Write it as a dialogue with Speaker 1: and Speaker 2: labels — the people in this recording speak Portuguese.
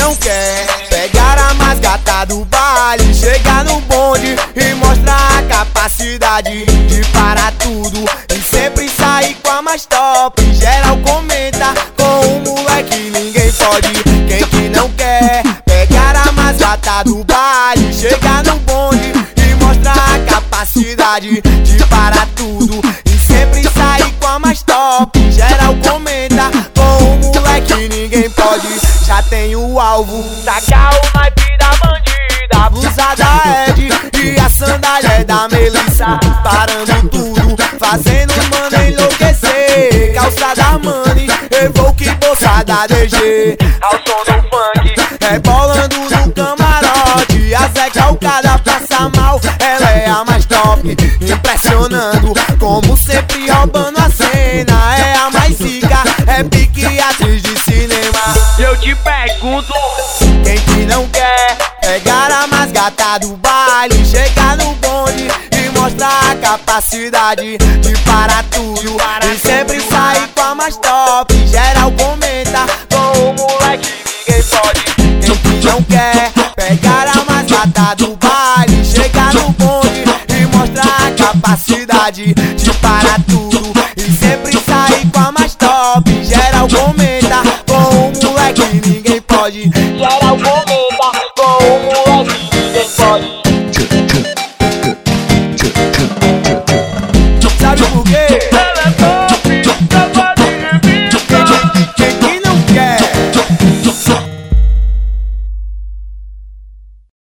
Speaker 1: não quer. Pegar a mais gata do baile Chegar no bonde e mostrar a capacidade De parar tudo. E sempre sair com a mais top. Geral comenta com um moleque ninguém pode. Quem que não quer? Pegar a mais gata do baile Chegar no bonde e mostrar a capacidade De parar tudo. Já tem o alvo, Saca o naipe da bandida. a blusa da Ed e a sandália da Melissa. Parando tudo, fazendo os mano enlouquecer. Calça da Money, Evoque bolsa da DG. Ao som do funk. Rebolando no camarote, a Zé Calcada passa mal, ela é a mais top. Impressionando, como sempre roubando a cena. É a mais zica, é pique atriz de cinema. Eu te pergunto. Quem que não quer pegar a mais gata do baile, chegar no bonde e mostrar a capacidade de parar tudo e sempre sair com a mais top. Geral comenta com o moleque, ninguém pode. Quem que não quer pegar a mais gata do baile, chegar no bonde e mostrar a capacidade de parar